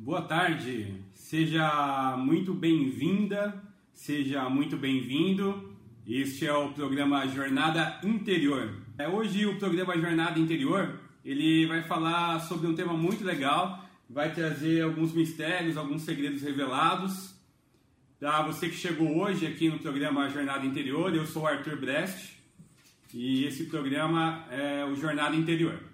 Boa tarde, seja muito bem-vinda, seja muito bem-vindo. Este é o programa Jornada Interior. É, hoje o programa Jornada Interior ele vai falar sobre um tema muito legal, vai trazer alguns mistérios, alguns segredos revelados. Para você que chegou hoje aqui no programa Jornada Interior, eu sou Arthur Brest e esse programa é o Jornada Interior.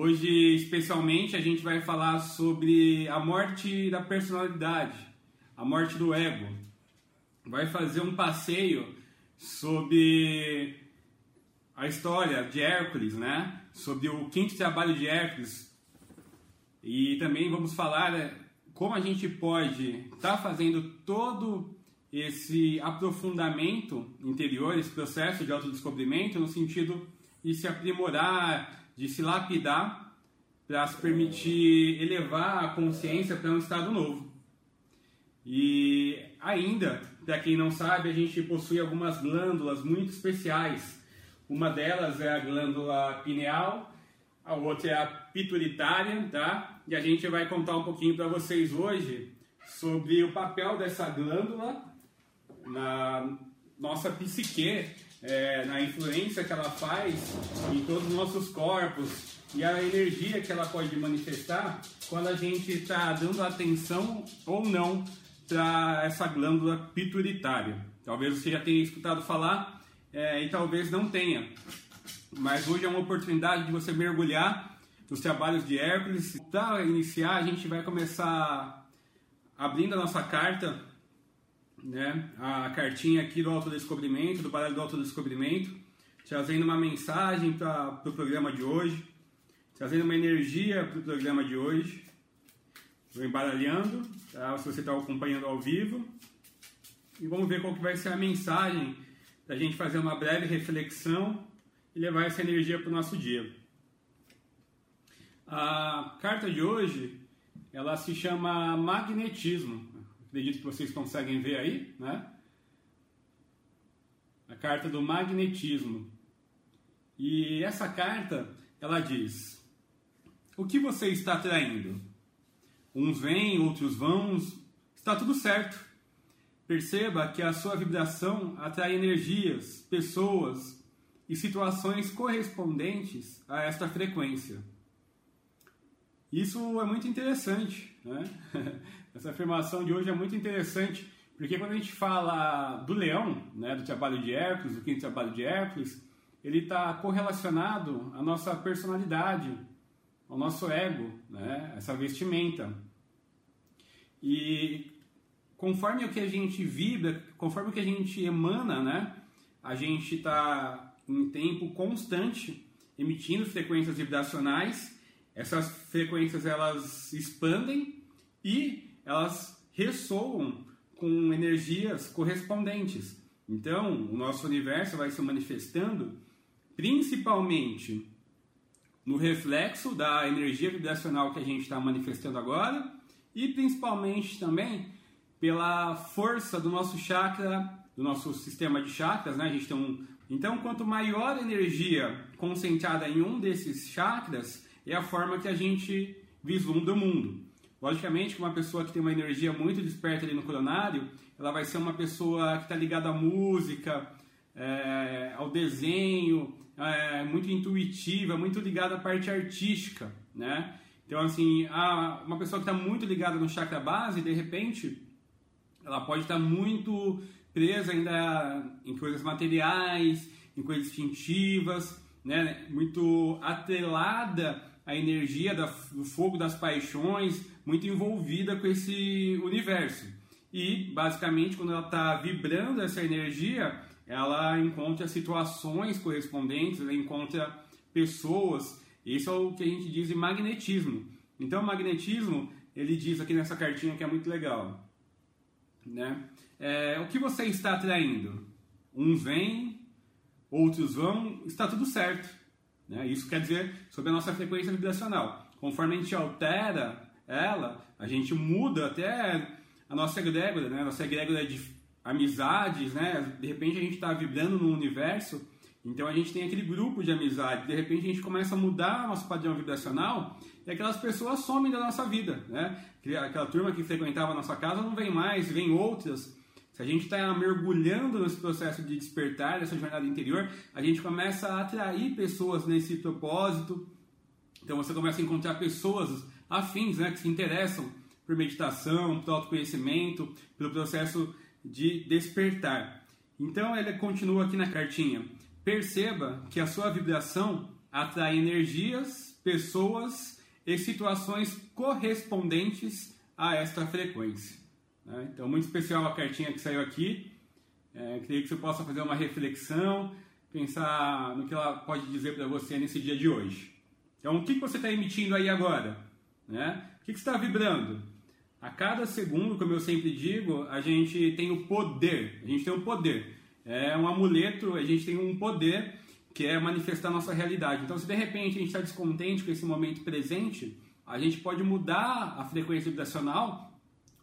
Hoje, especialmente, a gente vai falar sobre a morte da personalidade, a morte do ego. Vai fazer um passeio sobre a história de Hércules, né? Sobre o quinto trabalho de Hércules. E também vamos falar né, como a gente pode estar tá fazendo todo esse aprofundamento interior, esse processo de autodescobrimento, no sentido de se aprimorar, de se lapidar para se permitir elevar a consciência para um estado novo. E ainda, para quem não sabe, a gente possui algumas glândulas muito especiais. Uma delas é a glândula pineal, a outra é a pituitária, tá? E a gente vai contar um pouquinho para vocês hoje sobre o papel dessa glândula na nossa psique é, na influência que ela faz em todos os nossos corpos e a energia que ela pode manifestar quando a gente está dando atenção ou não para essa glândula pituitária. Talvez você já tenha escutado falar é, e talvez não tenha. Mas hoje é uma oportunidade de você mergulhar nos trabalhos de Hércules. Para iniciar, a gente vai começar abrindo a nossa carta né, a cartinha aqui do autodescobrimento, do baralho do autodescobrimento, trazendo uma mensagem para o pro programa de hoje, trazendo uma energia para o programa de hoje. Estou embaralhando, tá? se você está acompanhando ao vivo. E vamos ver qual que vai ser a mensagem para a gente fazer uma breve reflexão e levar essa energia para o nosso dia. A carta de hoje, ela se chama magnetismo. Acredito que vocês conseguem ver aí, né? A carta do magnetismo. E essa carta, ela diz: O que você está atraindo? Uns vêm, outros vão, está tudo certo. Perceba que a sua vibração atrai energias, pessoas e situações correspondentes a esta frequência. Isso é muito interessante, né? Essa afirmação de hoje é muito interessante, porque quando a gente fala do leão, né, do trabalho de Hércules, do quinto trabalho de Hércules, ele está correlacionado à nossa personalidade, ao nosso ego, né, essa vestimenta. E conforme o que a gente vibra, conforme o que a gente emana, né, a gente está em tempo constante emitindo frequências vibracionais. Essas frequências elas expandem e elas ressoam com energias correspondentes. Então, o nosso universo vai se manifestando principalmente no reflexo da energia vibracional que a gente está manifestando agora e principalmente também pela força do nosso chakra, do nosso sistema de chakras, né? A gente tem um... Então, quanto maior a energia concentrada em um desses chakras, é a forma que a gente vislumbra o mundo. Logicamente que uma pessoa que tem uma energia muito desperta ali no coronário, ela vai ser uma pessoa que está ligada à música, é, ao desenho, é, muito intuitiva, muito ligada à parte artística, né? Então, assim, a, uma pessoa que está muito ligada no chakra base, de repente, ela pode estar tá muito presa ainda em coisas materiais, em coisas instintivas, né? Muito atrelada à energia do fogo das paixões, muito envolvida com esse universo. E, basicamente, quando ela está vibrando essa energia, ela encontra situações correspondentes, ela encontra pessoas. Isso é o que a gente diz de magnetismo. Então, magnetismo, ele diz aqui nessa cartinha que é muito legal. Né? É, o que você está atraindo? Uns vêm, outros vão, está tudo certo. Né? Isso quer dizer sobre a nossa frequência vibracional. Conforme a gente altera ela, a gente muda até a nossa egrégora, né? Nossa egrégora de amizades, né? De repente a gente está vibrando num universo Então a gente tem aquele grupo de amizade, de repente a gente começa a mudar nosso padrão vibracional e aquelas pessoas somem da nossa vida, né? Aquela turma que frequentava a nossa casa não vem mais, vem outras. Se a gente está mergulhando nesse processo de despertar, dessa jornada interior, a gente começa a atrair pessoas nesse propósito. Então você começa a encontrar pessoas afins, né, que se interessam por meditação, por autoconhecimento, pelo processo de despertar. Então ele continua aqui na cartinha. Perceba que a sua vibração atrai energias, pessoas e situações correspondentes a esta frequência. Né? Então, muito especial a cartinha que saiu aqui. É, queria que você possa fazer uma reflexão, pensar no que ela pode dizer para você nesse dia de hoje. Então, o que você está emitindo aí agora? Né? O que está vibrando? A cada segundo, como eu sempre digo, a gente tem o poder. A gente tem o poder. É um amuleto, a gente tem um poder que é manifestar nossa realidade. Então, se de repente a gente está descontente com esse momento presente, a gente pode mudar a frequência vibracional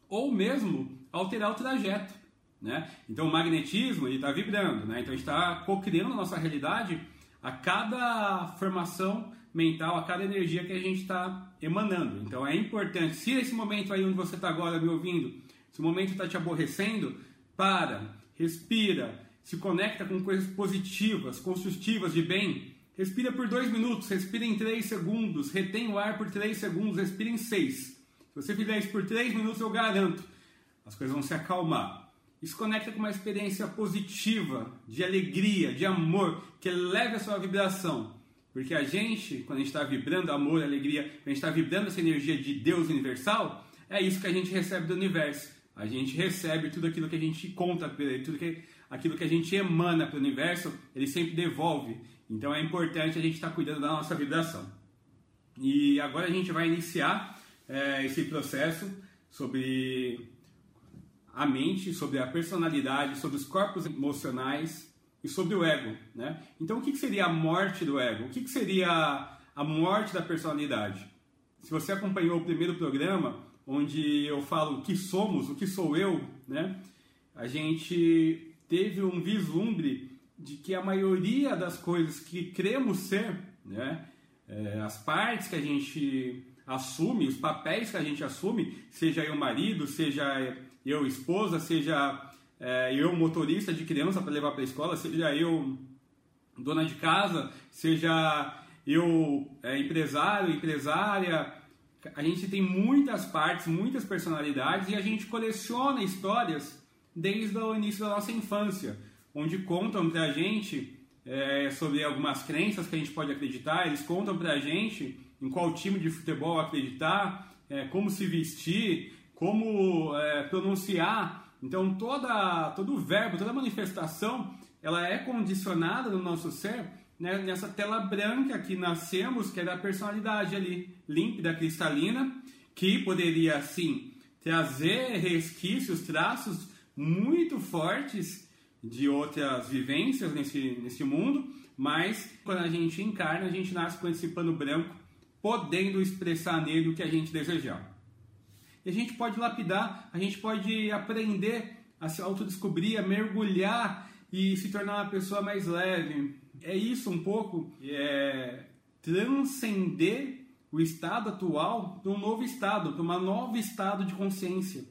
ou mesmo alterar o trajeto. Né? Então, o magnetismo está vibrando. Né? Então, a gente está co-criando a nossa realidade a cada formação mental, a cada energia que a gente está emanando. Então é importante, se esse momento aí onde você está agora me ouvindo, se o momento está te aborrecendo, para, respira, se conecta com coisas positivas, construtivas, de bem. Respira por dois minutos, respira em três segundos, retém o ar por três segundos, respira em seis. Se você fizer isso por três minutos, eu garanto, as coisas vão se acalmar. Isso conecta com uma experiência positiva, de alegria, de amor, que eleve a sua vibração. Porque a gente, quando a gente está vibrando amor, alegria, quando a gente está vibrando essa energia de Deus universal, é isso que a gente recebe do universo. A gente recebe tudo aquilo que a gente conta para ele, tudo que, aquilo que a gente emana para o universo, ele sempre devolve. Então é importante a gente estar tá cuidando da nossa vibração. E agora a gente vai iniciar é, esse processo sobre a mente, sobre a personalidade, sobre os corpos emocionais e sobre o ego. Né? Então, o que, seria a morte do ego? O que, seria a morte da personalidade? Se você acompanhou o primeiro programa, onde eu falo o que somos, o que sou eu, né? a gente teve um vislumbre de que a maioria das coisas que cremos ser, né? É, as partes que a gente assume, os papéis que a gente assume, seja eu marido, seja eu esposa, seja é, eu motorista de criança para levar para a escola, seja eu dona de casa, seja eu é, empresário, empresária, a gente tem muitas partes, muitas personalidades e a gente coleciona histórias desde o início da nossa infância, onde contam para a gente é, sobre algumas crenças que a gente pode acreditar, eles contam para a gente em qual time de futebol acreditar, é, como se vestir, como é, pronunciar então toda, todo verbo, toda manifestação, ela é condicionada no nosso ser né, nessa tela branca que nascemos, que é da personalidade ali, límpida, cristalina, que poderia sim trazer resquícios, traços muito fortes de outras vivências nesse, nesse mundo, mas quando a gente encarna, a gente nasce com esse pano branco, podendo expressar nele o que a gente desejar. E a gente pode lapidar, a gente pode aprender a se autodescobrir, a mergulhar e se tornar uma pessoa mais leve. É isso um pouco, é transcender o estado atual para um novo estado, para um novo estado de consciência.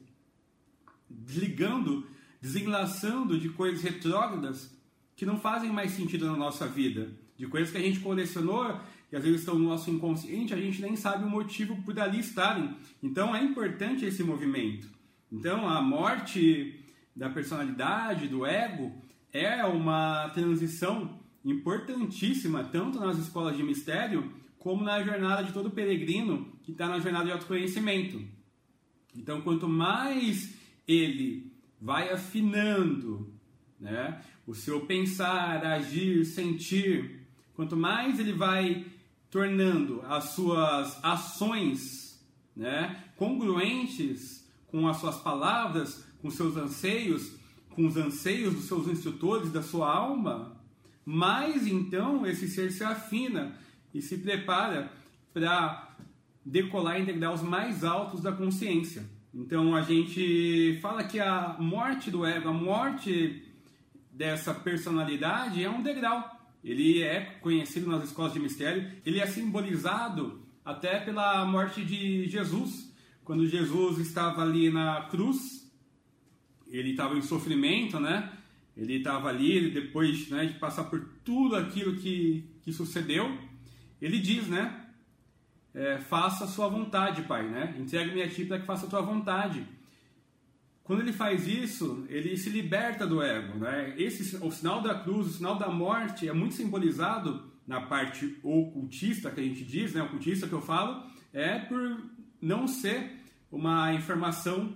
Desligando, desenlaçando de coisas retrógradas que não fazem mais sentido na nossa vida, de coisas que a gente colecionou que às vezes estão no nosso inconsciente, a gente nem sabe o motivo por ali estarem. Então é importante esse movimento. Então a morte da personalidade, do ego, é uma transição importantíssima, tanto nas escolas de mistério, como na jornada de todo peregrino que está na jornada de autoconhecimento. Então, quanto mais ele vai afinando né, o seu pensar, agir, sentir, quanto mais ele vai tornando as suas ações né, congruentes com as suas palavras, com seus anseios, com os anseios dos seus instrutores, da sua alma, mais então esse ser se afina e se prepara para decolar em degraus mais altos da consciência. Então a gente fala que a morte do ego, a morte dessa personalidade é um degrau ele é conhecido nas escolas de mistério, ele é simbolizado até pela morte de Jesus. Quando Jesus estava ali na cruz, ele estava em sofrimento, né? Ele estava ali, depois né, de passar por tudo aquilo que, que sucedeu, ele diz, né? É, faça a sua vontade, Pai, né? Entregue-me a Ti para que faça a Tua vontade. Quando ele faz isso, ele se liberta do ego, né? Esse, o sinal da cruz, o sinal da morte é muito simbolizado na parte ocultista que a gente diz, né? Ocultista que eu falo, é por não ser uma informação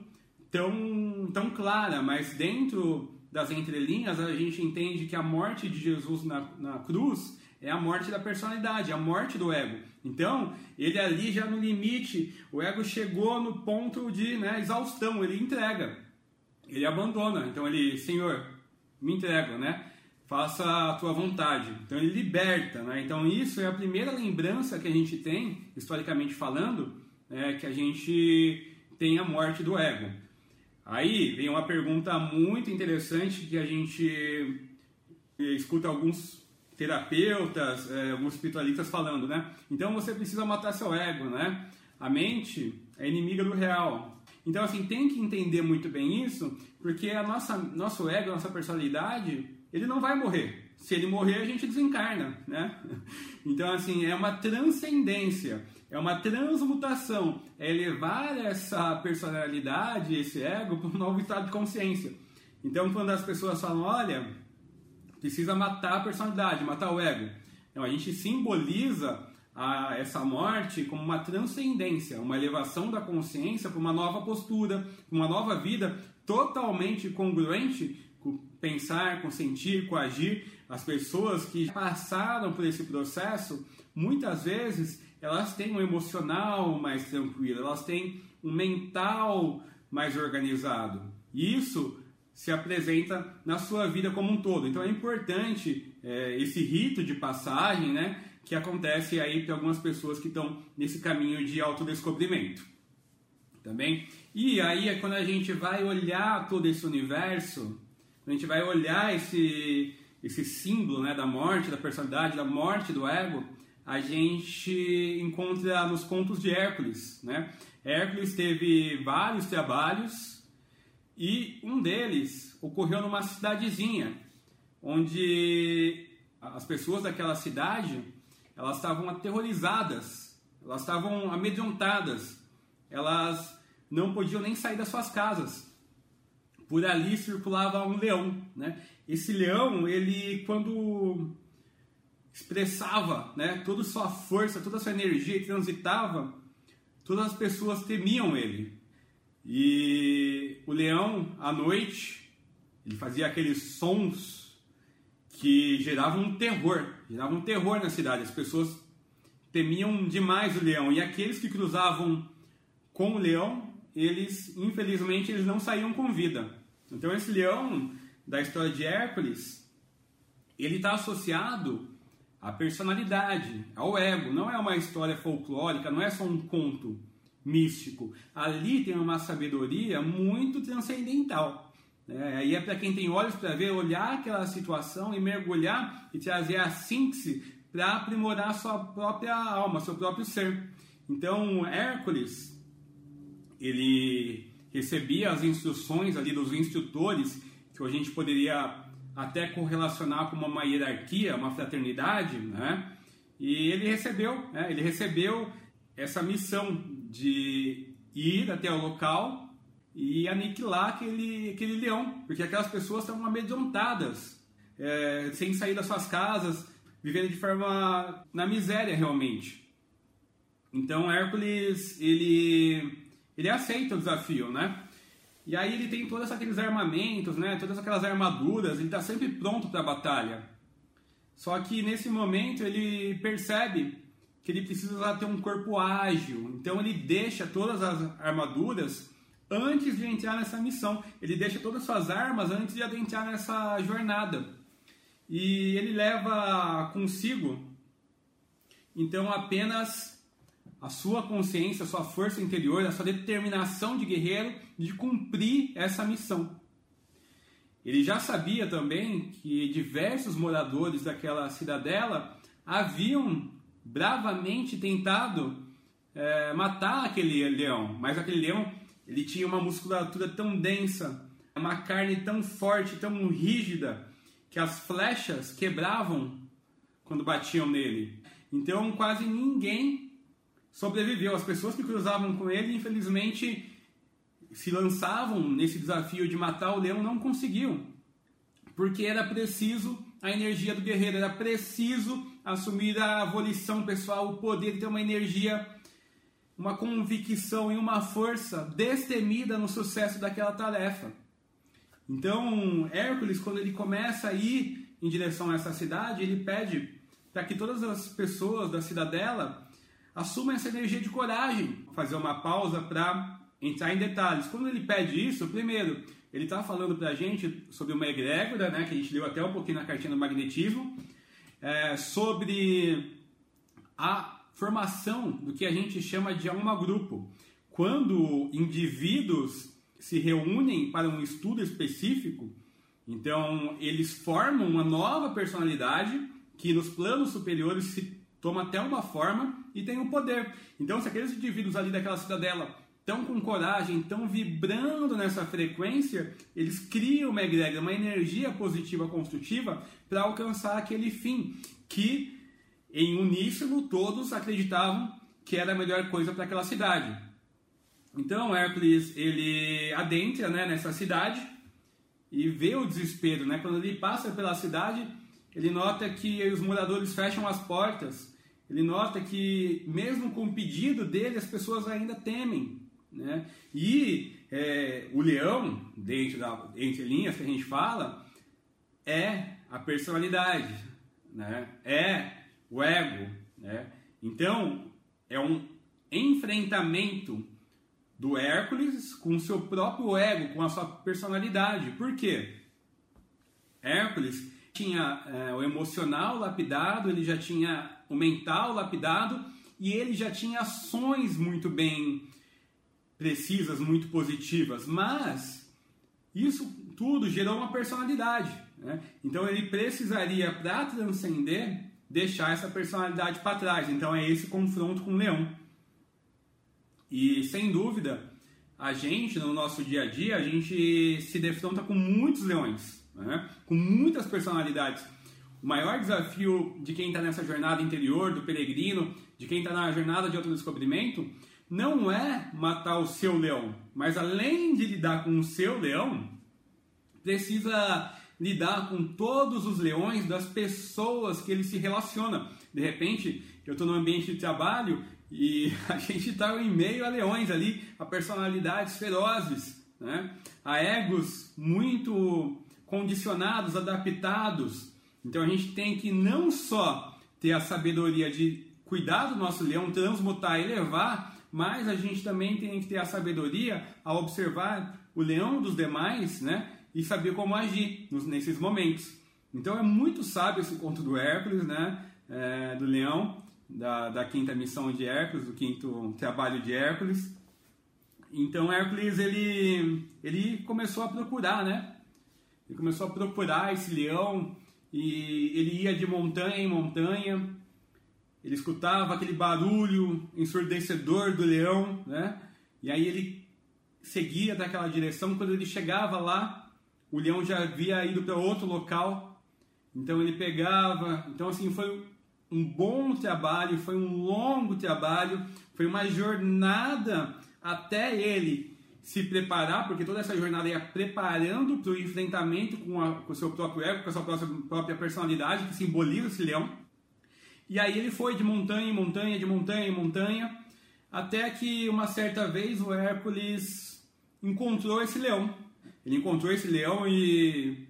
tão, tão clara, mas dentro das entrelinhas a gente entende que a morte de Jesus na, na cruz é a morte da personalidade, a morte do ego. Então, ele ali já no limite, o ego chegou no ponto de né, exaustão, ele entrega, ele abandona. Então, ele, Senhor, me entrega, né? Faça a tua vontade. Então, ele liberta, né? Então, isso é a primeira lembrança que a gente tem, historicamente falando, é, que a gente tem a morte do ego. Aí vem uma pergunta muito interessante que a gente escuta alguns terapeutas, é, alguns espiritualistas falando, né? Então você precisa matar seu ego, né? A mente é inimiga do real. Então assim tem que entender muito bem isso, porque a nossa nosso ego, a nossa personalidade, ele não vai morrer. Se ele morrer, a gente desencarna, né? Então assim é uma transcendência, é uma transmutação, é elevar essa personalidade, esse ego para um novo estado de consciência. Então quando as pessoas falam, olha precisa matar a personalidade, matar o ego. Então a gente simboliza a, essa morte como uma transcendência, uma elevação da consciência para uma nova postura, uma nova vida totalmente congruente com pensar, com sentir, com agir. As pessoas que passaram por esse processo, muitas vezes elas têm um emocional mais tranquilo, elas têm um mental mais organizado. E isso se apresenta na sua vida como um todo. Então é importante é, esse rito de passagem, né, que acontece aí para algumas pessoas que estão nesse caminho de autodescobrimento. Também. E aí é quando a gente vai olhar todo esse universo, a gente vai olhar esse esse símbolo, né, da morte, da personalidade, da morte do ego, a gente encontra nos contos de Hércules, né? Hércules teve vários trabalhos e um deles ocorreu numa cidadezinha, onde as pessoas daquela cidade elas estavam aterrorizadas, elas estavam amedrontadas, elas não podiam nem sair das suas casas. Por ali circulava um leão, né? Esse leão, ele quando expressava, né, toda a sua força, toda a sua energia e transitava, todas as pessoas temiam ele. E o leão, à noite, ele fazia aqueles sons que geravam um terror, geravam um terror na cidade. As pessoas temiam demais o leão. E aqueles que cruzavam com o leão, eles, infelizmente, eles não saíam com vida. Então esse leão da história de Hércules, ele está associado à personalidade, ao ego. Não é uma história folclórica, não é só um conto místico. Ali tem uma sabedoria muito transcendental. Né? Aí é para quem tem olhos para ver, olhar aquela situação e mergulhar e trazer a síntese para aprimorar sua própria alma, seu próprio ser. Então, Hércules, ele recebia as instruções ali dos instrutores, que a gente poderia até correlacionar com uma hierarquia, uma fraternidade, né? E ele recebeu, né? ele recebeu essa missão de ir até o local e aniquilar aquele, aquele leão, porque aquelas pessoas estavam amedrontadas, é, sem sair das suas casas, vivendo de forma na miséria realmente. Então Hércules ele ele aceita o desafio, né? E aí ele tem todos aqueles armamentos, né? Todas aquelas armaduras, ele está sempre pronto para a batalha. Só que nesse momento ele percebe que ele precisa ter um corpo ágil. Então ele deixa todas as armaduras antes de entrar nessa missão. Ele deixa todas as suas armas antes de adentrar nessa jornada. E ele leva consigo então apenas a sua consciência, a sua força interior, a sua determinação de guerreiro de cumprir essa missão. ele já sabia também que diversos moradores daquela cidadela haviam bravamente tentado é, matar aquele leão, mas aquele leão ele tinha uma musculatura tão densa, uma carne tão forte, tão rígida, que as flechas quebravam quando batiam nele. Então quase ninguém sobreviveu. As pessoas que cruzavam com ele, infelizmente, se lançavam nesse desafio de matar o leão, não conseguiam. Porque era preciso a energia do guerreiro, era preciso assumir a volição pessoal, o poder de ter uma energia uma convicção e uma força destemida no sucesso daquela tarefa. Então, Hércules, quando ele começa a ir em direção a essa cidade, ele pede para que todas as pessoas da cidadela assumam essa energia de coragem. Fazer uma pausa para entrar em detalhes. Quando ele pede isso, primeiro, ele está falando para a gente sobre uma egrégora, né, que a gente leu até um pouquinho na cartinha do magnetismo, é, sobre a formação do que a gente chama de alma-grupo. Quando indivíduos se reúnem para um estudo específico, então eles formam uma nova personalidade que nos planos superiores se toma até uma forma e tem um poder. Então, se aqueles indivíduos ali daquela cidadela estão com coragem, estão vibrando nessa frequência, eles criam uma egrégora, uma energia positiva construtiva para alcançar aquele fim que em uníssono, todos acreditavam que era a melhor coisa para aquela cidade. Então Hércules ele adentra né, nessa cidade e vê o desespero. Né? Quando ele passa pela cidade, ele nota que os moradores fecham as portas. Ele nota que, mesmo com o pedido dele, as pessoas ainda temem. Né? E é, o leão, dentro da, entre linhas que a gente fala, é a personalidade. Né? É o ego. Né? Então, é um enfrentamento do Hércules com o seu próprio ego, com a sua personalidade. Por quê? Hércules tinha é, o emocional lapidado, ele já tinha o mental lapidado e ele já tinha ações muito bem precisas, muito positivas, mas isso tudo gerou uma personalidade. Né? Então ele precisaria, para transcender, deixar essa personalidade para trás. Então é esse confronto com o leão. E sem dúvida, a gente no nosso dia a dia, a gente se defronta com muitos leões, né? com muitas personalidades. O maior desafio de quem está nessa jornada interior, do peregrino, de quem está na jornada de autodescobrimento, não é matar o seu leão, mas além de lidar com o seu leão, precisa lidar com todos os leões das pessoas que ele se relaciona. De repente, eu estou no ambiente de trabalho e a gente está em meio a leões ali, a personalidades ferozes, né? a egos muito condicionados, adaptados. Então a gente tem que não só ter a sabedoria de cuidar do nosso leão, transmutar e levar, mas a gente também tem que ter a sabedoria a observar o leão dos demais, né? E saber como agir nesses momentos. Então é muito sábio esse conto do Hércules, né? É, do leão, da, da quinta missão de Hércules, do quinto trabalho de Hércules. Então Hércules ele, ele começou a procurar, né? Ele começou a procurar esse leão e ele ia de montanha em montanha. Ele escutava aquele barulho ensurdecedor do leão, né? E aí ele seguia daquela direção. Quando ele chegava lá, o leão já havia ido para outro local, então ele pegava. Então, assim, foi um bom trabalho, foi um longo trabalho, foi uma jornada até ele se preparar, porque toda essa jornada ia preparando para o enfrentamento com, o seu próprio ego, com a sua própria, própria personalidade, que simboliza esse leão. E aí ele foi de montanha em montanha, de montanha em montanha, até que uma certa vez o Hércules encontrou esse leão. Ele encontrou esse leão e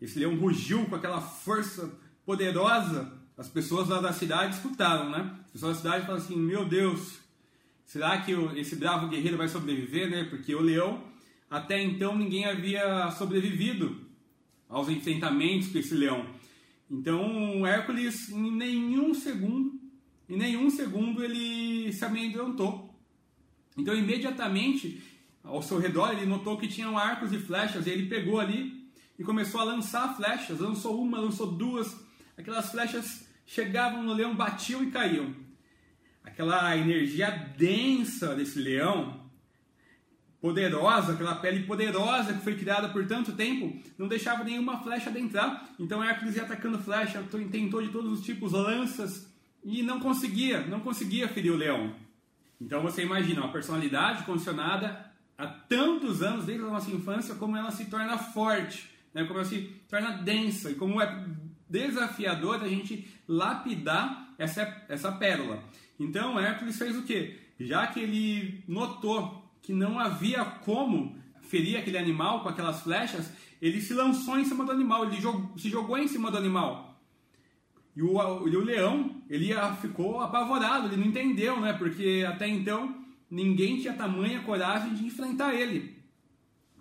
esse leão rugiu com aquela força poderosa. As pessoas lá da cidade escutaram, né? As pessoas da cidade falaram assim: Meu Deus, será que esse bravo guerreiro vai sobreviver, né? Porque o leão, até então, ninguém havia sobrevivido aos enfrentamentos com esse leão. Então, Hércules, em nenhum segundo, em nenhum segundo, ele se amedrontou. Então, imediatamente, ao seu redor, ele notou que tinham arcos e flechas, e ele pegou ali e começou a lançar flechas. Lançou uma, lançou duas. Aquelas flechas chegavam no leão, batiam e caíam. Aquela energia densa desse leão, poderosa, aquela pele poderosa que foi criada por tanto tempo, não deixava nenhuma flecha adentrar. Então Hércules ia atacando flecha, tentou de todos os tipos, lanças, e não conseguia, não conseguia ferir o leão. Então você imagina uma personalidade condicionada há tantos anos, desde a nossa infância, como ela se torna forte, né? como ela se torna densa, e como é desafiador a gente lapidar essa, essa pérola. Então Hércules fez o quê? Já que ele notou que não havia como ferir aquele animal com aquelas flechas, ele se lançou em cima do animal, ele se jogou em cima do animal. E o, e o leão, ele ficou apavorado, ele não entendeu, né? Porque até então ninguém tinha tamanha coragem de enfrentar ele.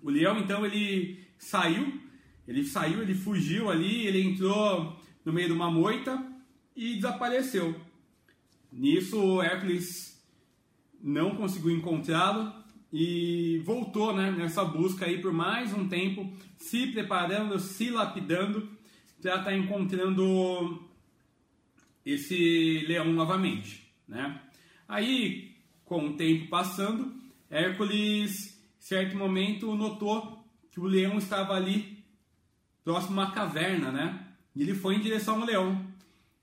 O leão, então, ele saiu, ele saiu, ele fugiu ali, ele entrou no meio de uma moita e desapareceu. Nisso, Hércules não conseguiu encontrá-lo e voltou né, nessa busca aí por mais um tempo, se preparando, se lapidando para estar tá encontrando esse leão novamente. Né? Aí, com o tempo passando, Hércules, em certo momento, notou que o leão estava ali próximo a uma caverna, né? E ele foi em direção ao leão.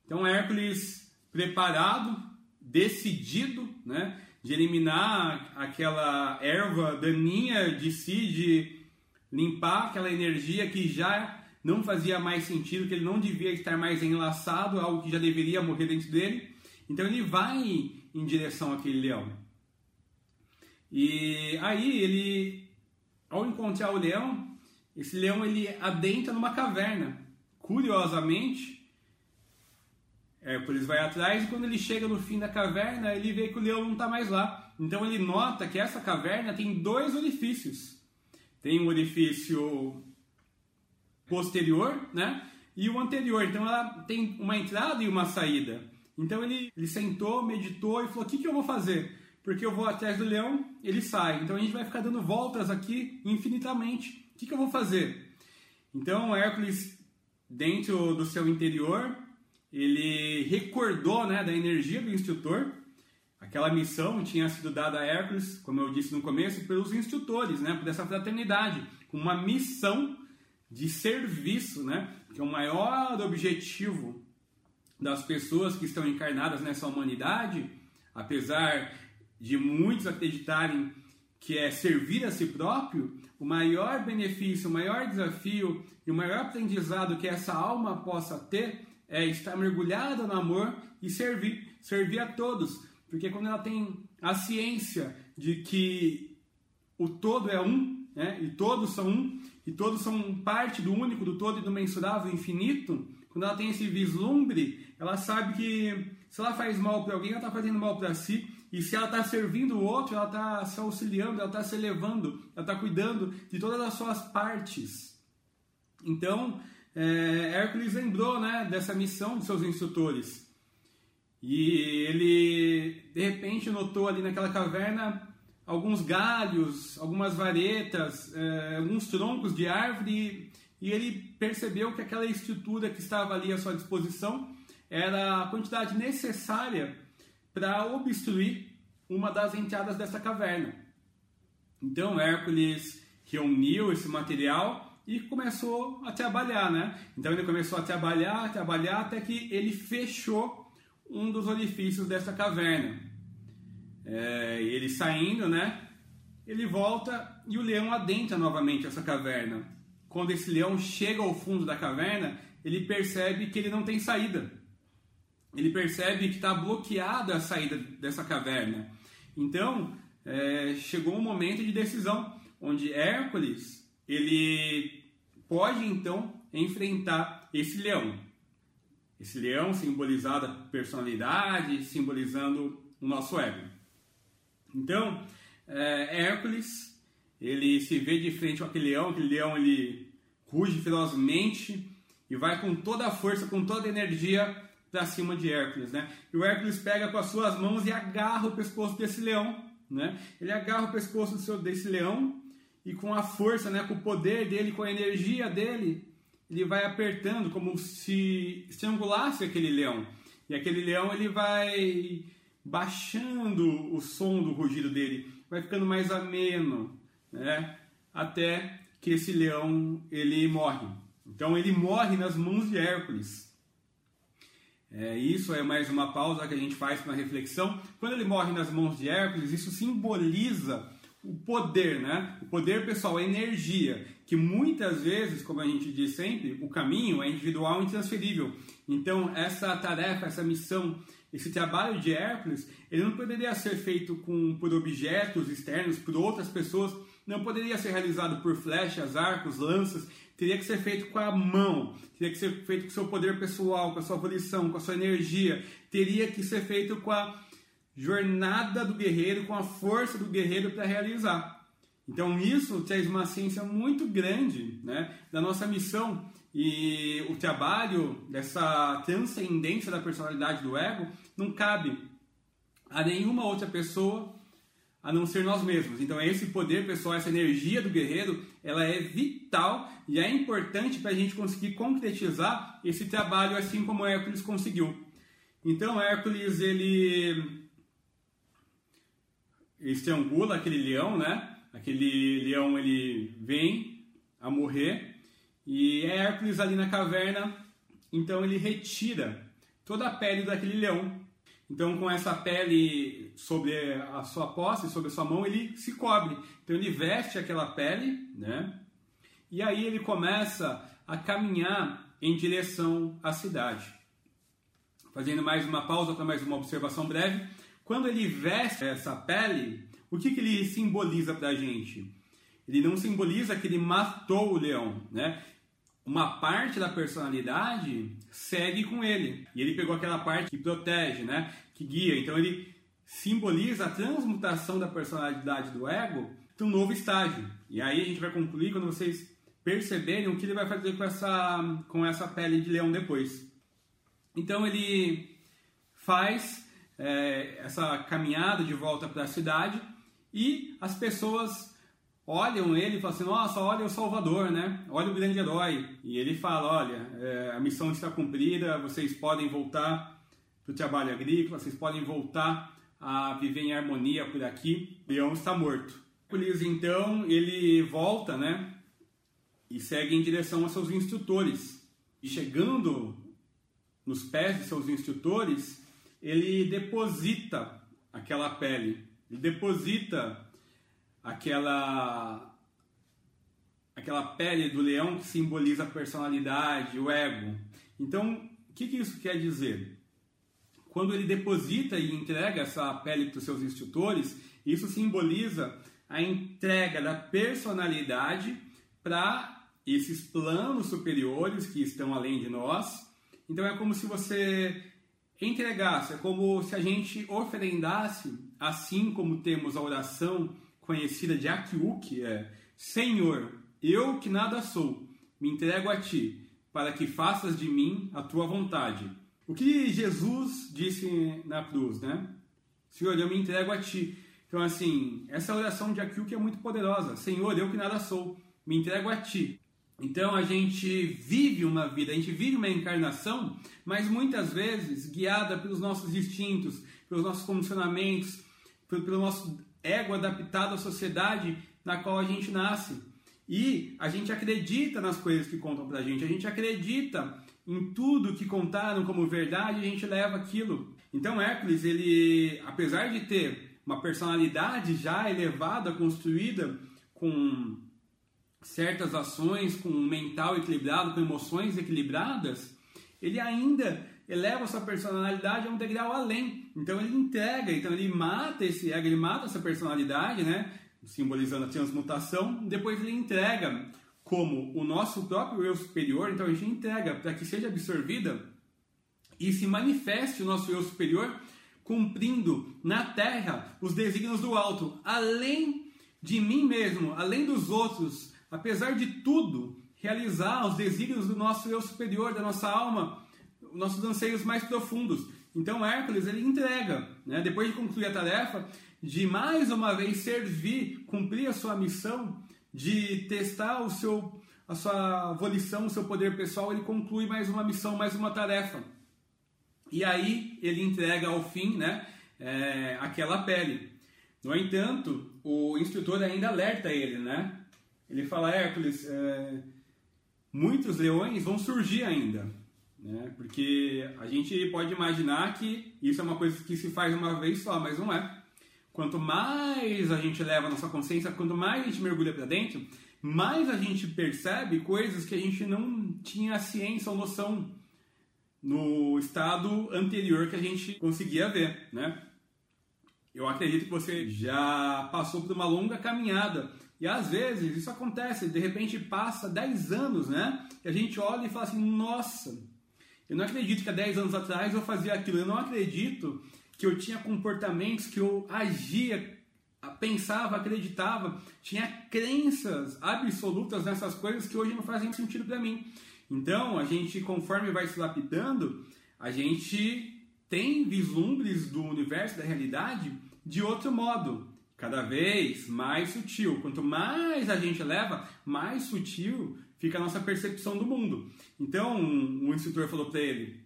Então Hércules, preparado, decidido, né? De eliminar aquela erva daninha de si, de limpar aquela energia que já não fazia mais sentido, que ele não devia estar mais enlaçado, algo que já deveria morrer dentro dele. Então ele vai em direção àquele leão. E aí ele, ao encontrar o leão, esse leão ele adentra numa caverna. Curiosamente, Hércules vai atrás e quando ele chega no fim da caverna, ele vê que o leão não está mais lá. Então ele nota que essa caverna tem dois orifícios. Tem um orifício posterior, né? E o anterior. Então ela tem uma entrada e uma saída. Então ele, ele sentou, meditou e falou: O que, que eu vou fazer? porque eu vou atrás do leão, ele sai. Então a gente vai ficar dando voltas aqui infinitamente. O que, que eu vou fazer? Então Hércules, dentro do seu interior, ele recordou né, da energia do instrutor. Aquela missão tinha sido dada a Hércules, como eu disse no começo, pelos instrutores, né, por essa fraternidade, com uma missão de serviço, né, que é o maior objetivo das pessoas que estão encarnadas nessa humanidade, apesar de muitos acreditarem que é servir a si próprio, o maior benefício, o maior desafio e o maior aprendizado que essa alma possa ter é estar mergulhada no amor e servir, servir a todos. Porque quando ela tem a ciência de que o todo é um, né, e todos são um, e todos são parte do único, do todo e do mensurável infinito, quando ela tem esse vislumbre, ela sabe que se ela faz mal para alguém, ela está fazendo mal para si, e se ela está servindo o outro, ela está se auxiliando, ela está se elevando, ela está cuidando de todas as suas partes. Então, é, Hércules lembrou né, dessa missão de seus instrutores. E ele, de repente, notou ali naquela caverna alguns galhos, algumas varetas, é, alguns troncos de árvore, e ele percebeu que aquela estrutura que estava ali à sua disposição era a quantidade necessária para obstruir uma das entradas dessa caverna. Então Hércules reuniu esse material e começou a trabalhar, né? Então ele começou a trabalhar, a trabalhar até que ele fechou um dos orifícios dessa caverna. É, ele saindo, né? Ele volta e o leão adentra novamente essa caverna. Quando esse leão chega ao fundo da caverna, ele percebe que ele não tem saída ele percebe que está bloqueada a saída dessa caverna. Então, é, chegou um momento de decisão, onde Hércules ele pode então enfrentar esse leão. Esse leão simbolizado a personalidade, simbolizando o nosso ego. Então, é, Hércules ele se vê de frente com aquele leão, aquele leão ele ruge ferozmente e vai com toda a força, com toda a energia para cima de Hércules, né? E o Hércules pega com as suas mãos e agarra o pescoço desse leão, né? Ele agarra o pescoço desse leão e com a força, né, com o poder dele, com a energia dele, ele vai apertando como se estrangulasse aquele leão. E aquele leão ele vai baixando o som do rugido dele, vai ficando mais ameno, né? Até que esse leão ele morre. Então ele morre nas mãos de Hércules. É, isso é mais uma pausa que a gente faz para reflexão. Quando ele morre nas mãos de Hércules, isso simboliza o poder, né? O poder pessoal, a energia, que muitas vezes, como a gente diz sempre, o caminho é individual e intransferível. Então, essa tarefa, essa missão, esse trabalho de Hércules, ele não poderia ser feito com, por objetos externos, por outras pessoas, não poderia ser realizado por flechas, arcos, lanças, teria que ser feito com a mão, teria que ser feito com o seu poder pessoal, com a sua volição, com a sua energia, teria que ser feito com a jornada do guerreiro, com a força do guerreiro para realizar. Então isso traz uma ciência muito grande né, da nossa missão. E o trabalho dessa transcendência da personalidade do ego não cabe a nenhuma outra pessoa a não ser nós mesmos. Então esse poder pessoal, essa energia do guerreiro, ela é vital e é importante para a gente conseguir concretizar esse trabalho assim como Hércules conseguiu. Então Hércules ele estrangula aquele leão, né? Aquele leão ele vem a morrer e é Hércules ali na caverna, então ele retira toda a pele daquele leão. Então com essa pele sobre a sua posse, sobre a sua mão, ele se cobre. Então ele veste aquela pele, né? E aí ele começa a caminhar em direção à cidade. Fazendo mais uma pausa para mais uma observação breve. Quando ele veste essa pele, o que, que ele simboliza para a gente? Ele não simboliza que ele matou o leão, né? Uma parte da personalidade segue com ele. E ele pegou aquela parte que protege, né? Que guia. Então ele simboliza a transmutação da personalidade do ego para um novo estágio. E aí a gente vai concluir quando vocês perceberem o que ele vai fazer com essa, com essa pele de leão depois. Então ele faz é, essa caminhada de volta para a cidade e as pessoas olham ele e falam assim: Nossa, olha o Salvador, né? Olha o grande herói. E ele fala: Olha, é, a missão está cumprida, vocês podem voltar para o trabalho agrícola, vocês podem voltar a viver em harmonia por aqui. Leão está morto. Hércules, então, ele volta, né? E segue em direção aos seus instrutores. E chegando nos pés de seus instrutores, ele deposita aquela pele, ele deposita aquela aquela pele do leão que simboliza a personalidade, o ego. Então, o que, que isso quer dizer? Quando ele deposita e entrega essa pele para os seus instrutores, isso simboliza a entrega da personalidade para esses planos superiores que estão além de nós. Então é como se você entregasse, é como se a gente oferendasse, assim como temos a oração conhecida de Akiuk, é Senhor, eu que nada sou, me entrego a ti, para que faças de mim a tua vontade. O que Jesus disse na cruz, né? Senhor, eu me entrego a ti. Então, assim, essa oração de Akiuk é muito poderosa. Senhor, eu que nada sou, me entrego a ti. Então a gente vive uma vida, a gente vive uma encarnação, mas muitas vezes guiada pelos nossos instintos, pelos nossos condicionamentos, pelo nosso ego adaptado à sociedade na qual a gente nasce. E a gente acredita nas coisas que contam pra gente, a gente acredita em tudo que contaram como verdade, a gente leva aquilo. Então Hércules, ele, apesar de ter uma personalidade já elevada, construída com certas ações com um mental equilibrado, com emoções equilibradas, ele ainda eleva sua personalidade a um degrau além. Então ele entrega, então ele mata esse ego, ele mata essa personalidade, né? Simbolizando a transmutação, depois ele entrega como o nosso próprio eu superior, então a gente entrega para que seja absorvida e se manifeste o nosso eu superior cumprindo na terra os desígnios do alto, além de mim mesmo, além dos outros, apesar de tudo, realizar os desígnios do nosso eu superior, da nossa alma, nossos anseios mais profundos. Então Hércules ele entrega, né? depois de concluir a tarefa, de mais uma vez servir, cumprir a sua missão, de testar o seu, a sua volição, o seu poder pessoal, ele conclui mais uma missão, mais uma tarefa. E aí ele entrega ao fim né, é, aquela pele. No entanto, o instrutor ainda alerta ele, né? Ele fala, Hércules, é, muitos leões vão surgir ainda. Né? Porque a gente pode imaginar que isso é uma coisa que se faz uma vez só, mas não é. Quanto mais a gente leva a nossa consciência, quanto mais a gente mergulha para dentro, mais a gente percebe coisas que a gente não tinha ciência ou noção no estado anterior que a gente conseguia ver, né? Eu acredito que você já passou por uma longa caminhada e às vezes isso acontece, de repente passa 10 anos, né? E a gente olha e fala assim: nossa, eu não acredito que há 10 anos atrás eu fazia aquilo, eu não acredito que eu tinha comportamentos que eu agia, pensava, acreditava, tinha crenças absolutas nessas coisas que hoje não fazem sentido para mim. Então, a gente, conforme vai se lapidando, a gente tem vislumbres do universo, da realidade, de outro modo, cada vez mais sutil. Quanto mais a gente leva, mais sutil fica a nossa percepção do mundo. Então, um, um instrutor falou para ele: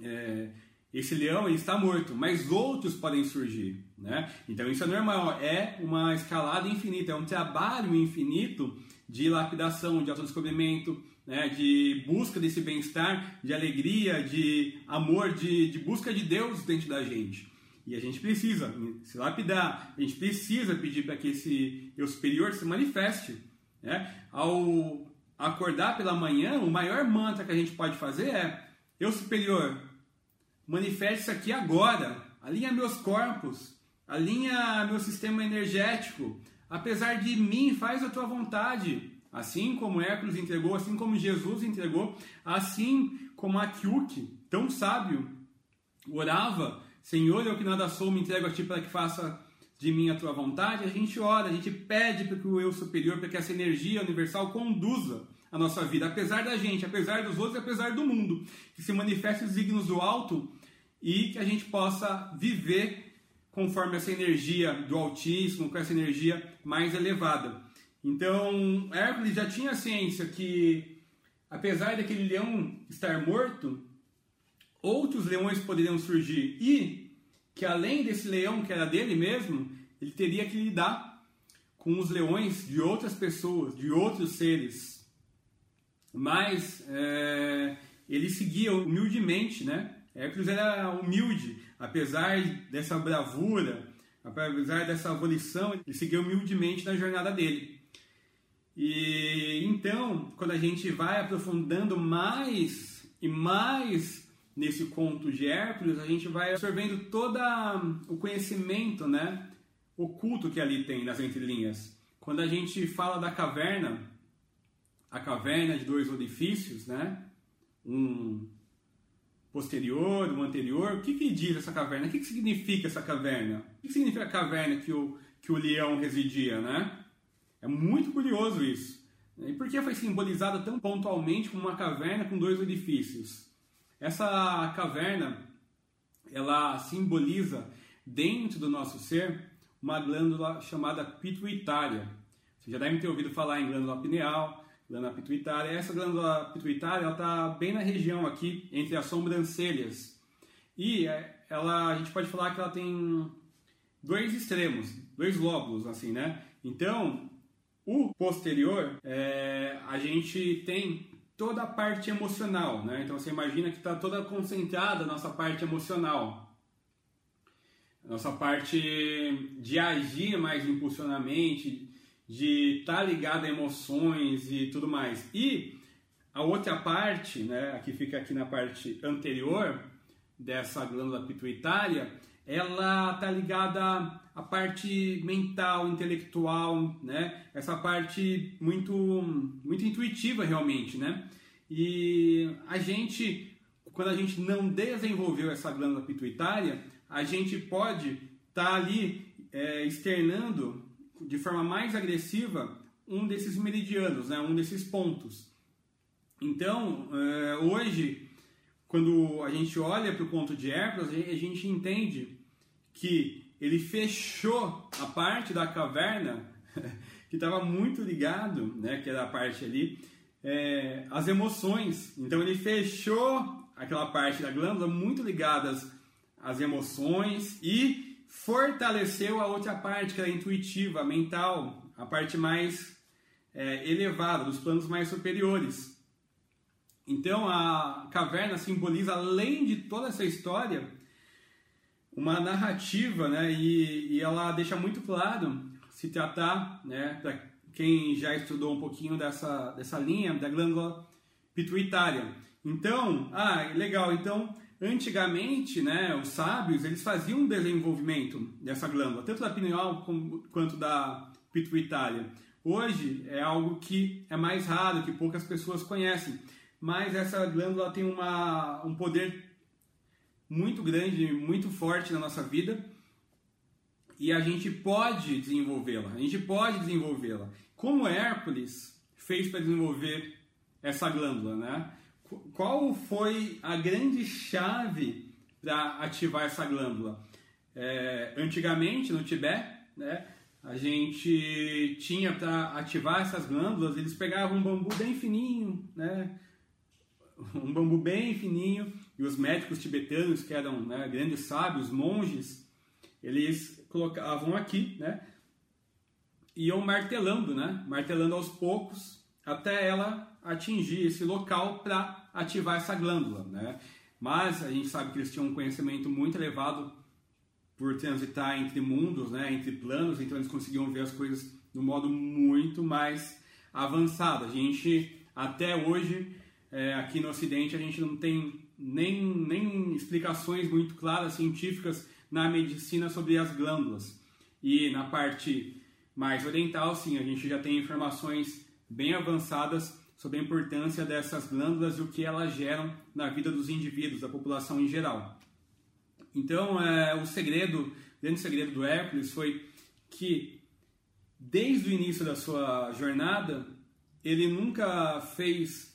é, esse leão ele está morto, mas outros podem surgir. Né? Então, isso é normal, é uma escalada infinita, é um trabalho infinito de lapidação, de autodescobrimento, né? de busca desse bem-estar, de alegria, de amor, de, de busca de Deus dentro da gente. E a gente precisa se lapidar, a gente precisa pedir para que esse eu superior se manifeste. Né? Ao acordar pela manhã, o maior mantra que a gente pode fazer é: Eu superior, manifeste-se aqui agora, alinha meus corpos, alinha meu sistema energético, apesar de mim, faz a tua vontade. Assim como Hércules entregou, assim como Jesus entregou, assim como Akyuki, tão sábio, orava Senhor, eu que nada sou, me entrego a Ti para que faça de mim a Tua vontade. A gente ora, a gente pede para que o eu superior, para que essa energia universal conduza a nossa vida, apesar da gente, apesar dos outros, apesar do mundo, que se manifeste os signos do alto e que a gente possa viver conforme essa energia do Altíssimo, com essa energia mais elevada. Então, Hércules já tinha ciência que, apesar daquele leão estar morto, outros leões poderiam surgir e que além desse leão que era dele mesmo, ele teria que lidar com os leões de outras pessoas, de outros seres. Mas é, ele seguia humildemente, né? Hércules era humilde, apesar dessa bravura, apesar dessa abolição, ele seguia humildemente na jornada dele. E então, quando a gente vai aprofundando mais e mais nesse conto de Hércules, a gente vai absorvendo todo o conhecimento, né, oculto que ali tem nas entrelinhas. Quando a gente fala da caverna, a caverna de dois orifícios, né, um posterior, um anterior, o que, que diz essa caverna? O que, que significa essa caverna? O que, que significa a caverna que o, que o leão residia, né? É muito curioso isso. E por que foi simbolizada tão pontualmente como uma caverna com dois edifícios? Essa caverna, ela simboliza dentro do nosso ser uma glândula chamada pituitária. Você já deve ter ouvido falar em glândula pineal, glândula pituitária. Essa glândula pituitária está bem na região aqui, entre as sobrancelhas. E é, ela, a gente pode falar que ela tem dois extremos, dois lóbulos, assim, né? Então, o posterior, é, a gente tem toda a parte emocional, né? Então você imagina que está toda concentrada a nossa parte emocional, a nossa parte de agir mais impulsionamente, de estar tá ligado a emoções e tudo mais. E a outra parte, né, aqui fica aqui na parte anterior dessa glândula pituitária, ela está ligada à parte mental, intelectual, né? Essa parte muito, muito intuitiva realmente, né? E a gente, quando a gente não desenvolveu essa glândula pituitária, a gente pode estar tá ali é, externando de forma mais agressiva um desses meridianos, né? Um desses pontos. Então, é, hoje quando a gente olha para o ponto de Hércules, a gente entende que ele fechou a parte da caverna, que estava muito ligado, né, que era a parte ali, é, as emoções. Então ele fechou aquela parte da glândula muito ligadas às emoções e fortaleceu a outra parte que era intuitiva, mental, a parte mais é, elevada, dos planos mais superiores. Então a caverna simboliza, além de toda essa história, uma narrativa, né? E, e ela deixa muito claro se tratar, né? Para quem já estudou um pouquinho dessa, dessa linha da glândula pituitária. Então, ah, legal. Então, antigamente, né? Os sábios eles faziam um desenvolvimento dessa glândula, tanto da pineal quanto da pituitária. Hoje é algo que é mais raro, que poucas pessoas conhecem mas essa glândula tem uma, um poder muito grande, muito forte na nossa vida e a gente pode desenvolvê-la. A gente pode desenvolvê-la. Como Hércules fez para desenvolver essa glândula, né? Qual foi a grande chave para ativar essa glândula? É, antigamente no Tibete, né? A gente tinha para ativar essas glândulas, eles pegavam um bambu bem fininho, né? Um bambu bem fininho, e os médicos tibetanos, que eram né, grandes sábios, monges, eles colocavam aqui, né, iam martelando, né, martelando aos poucos, até ela atingir esse local para ativar essa glândula, né. Mas a gente sabe que eles tinham um conhecimento muito elevado por transitar entre mundos, né, entre planos, então eles conseguiam ver as coisas de um modo muito mais avançado. A gente até hoje é, aqui no Ocidente a gente não tem nem, nem explicações muito claras, científicas, na medicina sobre as glândulas. E na parte mais oriental, sim, a gente já tem informações bem avançadas sobre a importância dessas glândulas e o que elas geram na vida dos indivíduos, da população em geral. Então, é, o segredo, o grande segredo do Hércules foi que, desde o início da sua jornada, ele nunca fez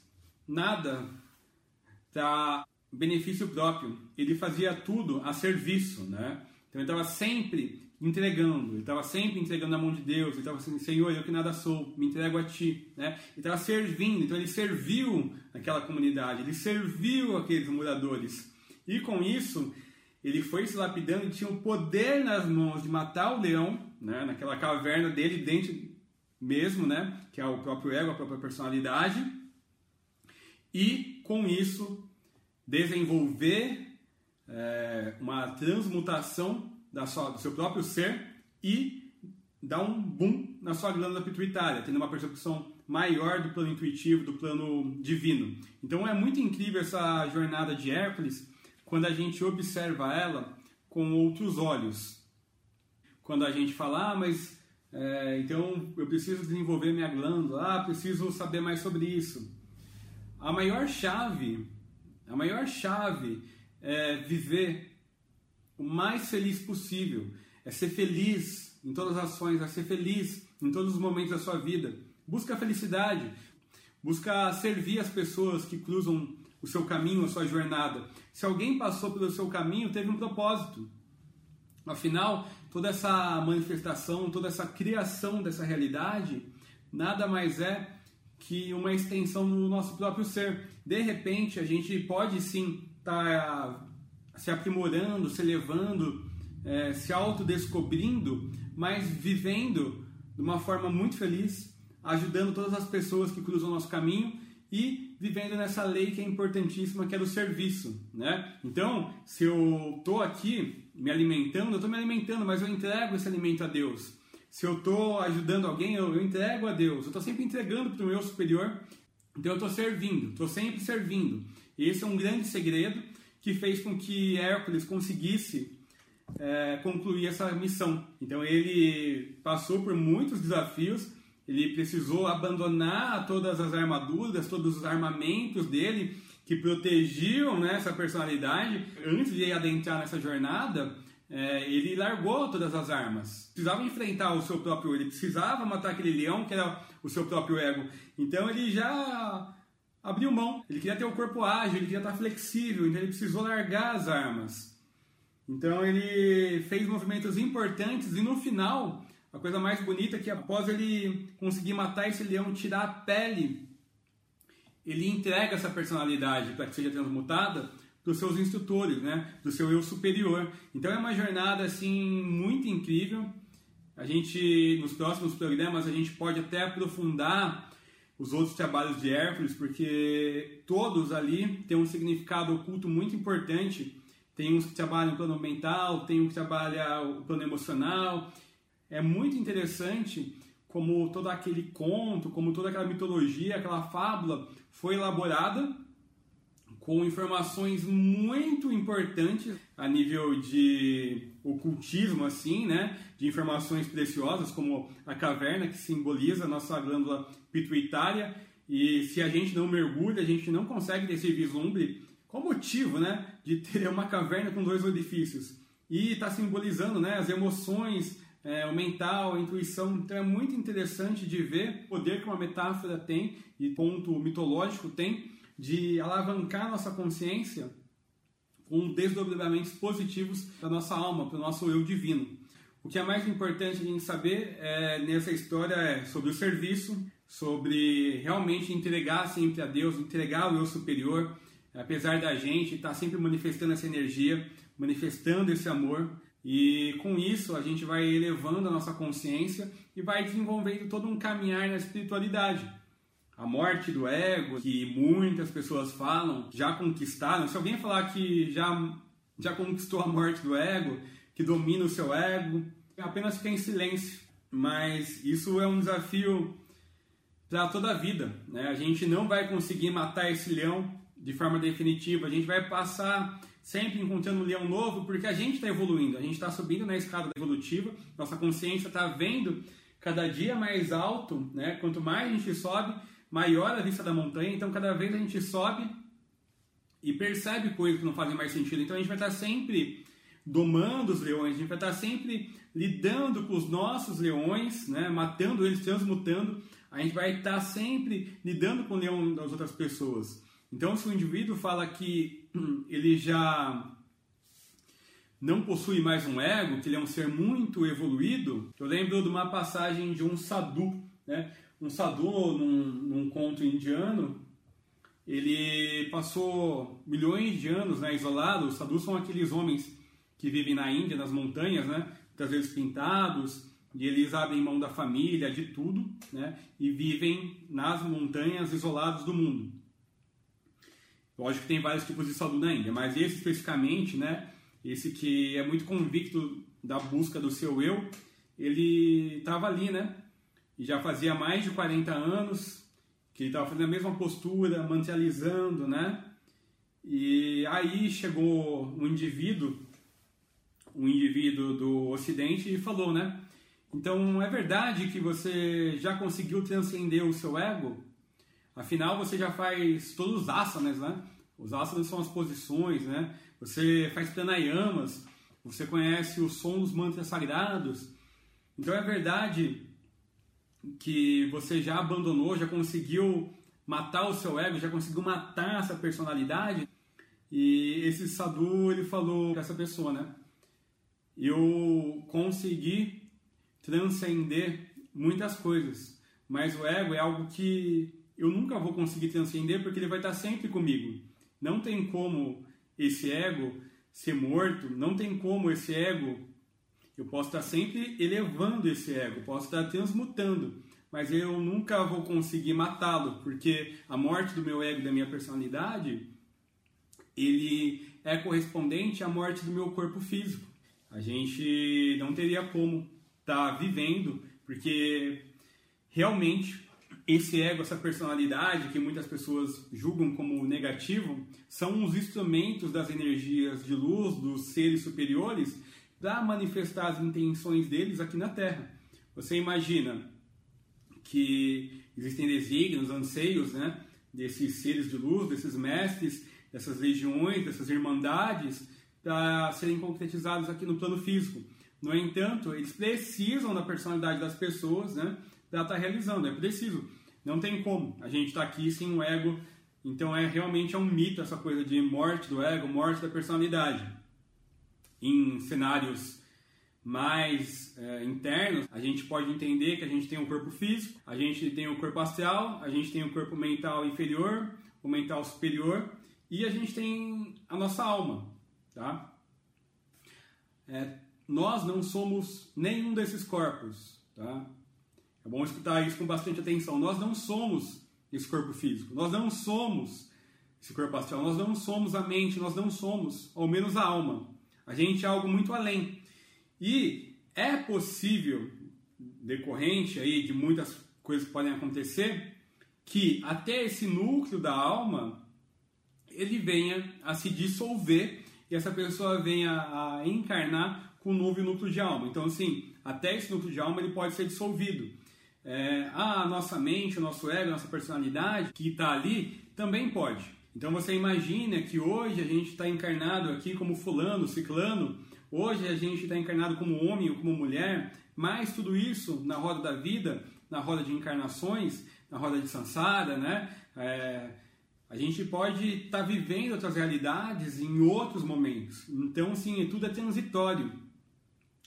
nada para benefício próprio. Ele fazia tudo a serviço, né? Então ele estava sempre entregando, ele estava sempre entregando na mão de Deus, ele estava assim, Senhor, eu que nada sou, me entrego a Ti, né? Ele estava servindo, então ele serviu aquela comunidade, ele serviu aqueles moradores. E com isso, ele foi se lapidando e tinha o poder nas mãos de matar o leão, né? Naquela caverna dele, dentro mesmo, né? Que é o próprio ego, a própria personalidade e, com isso, desenvolver é, uma transmutação da sua, do seu próprio ser e dar um boom na sua glândula pituitária, tendo uma percepção maior do plano intuitivo, do plano divino. Então é muito incrível essa jornada de Hércules quando a gente observa ela com outros olhos. Quando a gente fala, ah, mas é, então eu preciso desenvolver minha glândula, ah, preciso saber mais sobre isso a maior chave, a maior chave é viver o mais feliz possível, é ser feliz em todas as ações, é ser feliz em todos os momentos da sua vida. Busca a felicidade, busca servir as pessoas que cruzam o seu caminho, a sua jornada. Se alguém passou pelo seu caminho, teve um propósito. Afinal, toda essa manifestação, toda essa criação dessa realidade, nada mais é que uma extensão do nosso próprio ser. De repente, a gente pode sim estar tá se aprimorando, se elevando, é, se autodescobrindo, mas vivendo de uma forma muito feliz, ajudando todas as pessoas que cruzam o nosso caminho e vivendo nessa lei que é importantíssima, que é do serviço, né? Então, se eu estou aqui me alimentando, eu estou me alimentando, mas eu entrego esse alimento a Deus. Se eu estou ajudando alguém, eu, eu, entrego a Deus. Eu estou sempre entregando para o meu superior. Então eu estou servindo, estou sempre servindo. E esse é um grande segredo que fez com que Hércules conseguisse é, concluir essa missão. Então ele passou por muitos desafios, ele precisou abandonar todas as armaduras, todos os armamentos dele que protegiam né, essa personalidade. Antes de adentrar nessa jornada, é, ele largou todas as armas. Precisava enfrentar o seu próprio, ele precisava matar aquele leão que era o seu próprio ego. Então ele já abriu mão. Ele queria ter o corpo ágil, ele queria estar flexível, então ele precisou largar as armas. Então ele fez movimentos importantes e no final a coisa mais bonita é que após ele conseguir matar esse leão, tirar a pele, ele entrega essa personalidade para que seja transmutada para os seus instrutores, né? Do seu eu superior. Então é uma jornada assim muito incrível. A gente nos próximos programas a gente pode até aprofundar os outros trabalhos de Hércules, porque todos ali têm um significado oculto muito importante. Tem uns que trabalham o plano mental, tem um que trabalha o plano emocional. É muito interessante como todo aquele conto, como toda aquela mitologia, aquela fábula foi elaborada com informações muito importantes a nível de ocultismo, assim, né? De informações preciosas, como a caverna que simboliza a nossa glândula pituitária. E se a gente não mergulha, a gente não consegue ter esse vislumbre. Qual motivo, né? De ter uma caverna com dois orifícios? E está simbolizando, né? As emoções, é, o mental, a intuição. Então é muito interessante de ver o poder que uma metáfora tem e ponto mitológico tem de alavancar nossa consciência com desdobramentos positivos para nossa alma, para o nosso eu divino. O que é mais importante a gente saber é, nessa história é sobre o serviço, sobre realmente entregar sempre a Deus, entregar o eu superior, apesar da gente estar tá sempre manifestando essa energia, manifestando esse amor. E com isso a gente vai elevando a nossa consciência e vai desenvolvendo todo um caminhar na espiritualidade a morte do ego, que muitas pessoas falam, já conquistaram. Se alguém falar que já, já conquistou a morte do ego, que domina o seu ego, apenas fica em silêncio. Mas isso é um desafio para toda a vida. Né? A gente não vai conseguir matar esse leão de forma definitiva. A gente vai passar sempre encontrando um leão novo porque a gente está evoluindo, a gente está subindo na escada evolutiva, nossa consciência está vendo cada dia mais alto, né? Quanto mais a gente sobe, maior a vista da montanha, então cada vez a gente sobe e percebe coisas que não fazem mais sentido. Então a gente vai estar sempre domando os leões, a gente vai estar sempre lidando com os nossos leões, né, matando eles, transmutando. A gente vai estar sempre lidando com o leão das outras pessoas. Então, se o indivíduo fala que ele já não possui mais um ego, que ele é um ser muito evoluído, eu lembro de uma passagem de um sadhu, né? Um sadhu num, num conto indiano, ele passou milhões de anos né, isolado. Os sadhus são aqueles homens que vivem na Índia, nas montanhas, né, muitas vezes pintados, e eles abrem mão da família, de tudo, né, e vivem nas montanhas isolados do mundo. Lógico que tem vários tipos de sadhu na Índia, mas esse especificamente, né, esse que é muito convicto da busca do seu eu, ele estava ali, né, e já fazia mais de 40 anos que ele estava fazendo a mesma postura, materializando, né? E aí chegou um indivíduo, um indivíduo do Ocidente e falou, né? Então é verdade que você já conseguiu transcender o seu ego? Afinal, você já faz todos os asanas, né? Os asanas são as posições, né? Você faz pranayamas, você conhece o som dos mantras sagrados. Então é verdade que você já abandonou, já conseguiu matar o seu ego, já conseguiu matar essa personalidade. E esse sadhu, ele falou para essa pessoa, né? Eu consegui transcender muitas coisas, mas o ego é algo que eu nunca vou conseguir transcender porque ele vai estar sempre comigo. Não tem como esse ego ser morto, não tem como esse ego eu posso estar sempre elevando esse ego, posso estar transmutando, mas eu nunca vou conseguir matá-lo, porque a morte do meu ego, da minha personalidade, ele é correspondente à morte do meu corpo físico. A gente não teria como estar vivendo, porque realmente esse ego, essa personalidade que muitas pessoas julgam como negativo, são os instrumentos das energias de luz, dos seres superiores, para manifestar as intenções deles aqui na Terra. Você imagina que existem desígnios, anseios, né, desses seres de luz, desses mestres, dessas legiões, dessas irmandades, para serem concretizados aqui no plano físico. No entanto, eles precisam da personalidade das pessoas, né, para estar tá realizando. É preciso. Não tem como. A gente está aqui sem um ego. Então é realmente é um mito essa coisa de morte do ego, morte da personalidade em cenários mais é, internos, a gente pode entender que a gente tem um corpo físico, a gente tem o um corpo astral, a gente tem o um corpo mental inferior, o mental superior e a gente tem a nossa alma, tá? É, nós não somos nenhum desses corpos, tá? É bom escutar isso com bastante atenção. Nós não somos esse corpo físico, nós não somos esse corpo astral, nós não somos a mente, nós não somos, ao menos a alma. A gente é algo muito além. E é possível, decorrente aí de muitas coisas que podem acontecer, que até esse núcleo da alma ele venha a se dissolver e essa pessoa venha a encarnar com um novo núcleo de alma. Então, assim, até esse núcleo de alma ele pode ser dissolvido. É, a nossa mente, o nosso ego, a nossa personalidade que está ali também pode. Então você imagina que hoje a gente está encarnado aqui como fulano, ciclano, Hoje a gente está encarnado como homem ou como mulher, mas tudo isso na roda da vida, na roda de encarnações, na roda de sansara, né? É, a gente pode estar tá vivendo outras realidades em outros momentos. Então, sim, tudo é transitório.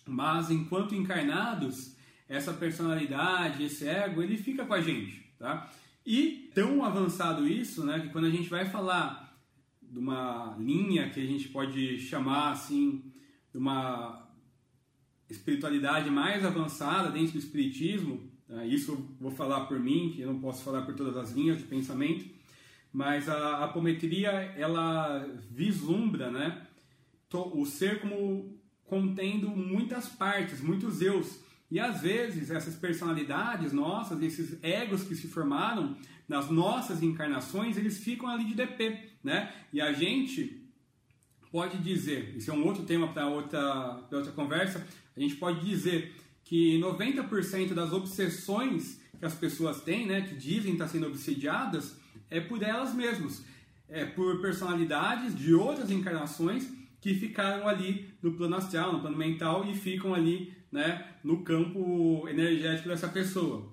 Mas enquanto encarnados, essa personalidade, esse ego, ele fica com a gente, tá? E tão avançado isso, né, que quando a gente vai falar de uma linha que a gente pode chamar assim de uma espiritualidade mais avançada dentro do espiritismo, né? isso eu vou falar por mim, que eu não posso falar por todas as linhas de pensamento, mas a apometria ela vislumbra, né, o ser como contendo muitas partes, muitos eus. E às vezes essas personalidades nossas, esses egos que se formaram nas nossas encarnações, eles ficam ali de DP, né? E a gente pode dizer, isso é um outro tema para outra, outra conversa, a gente pode dizer que 90% das obsessões que as pessoas têm, né, que dizem estar sendo obsediadas, é por elas mesmas, é por personalidades de outras encarnações que ficaram ali no plano astral, no plano mental e ficam ali né, no campo energético dessa pessoa.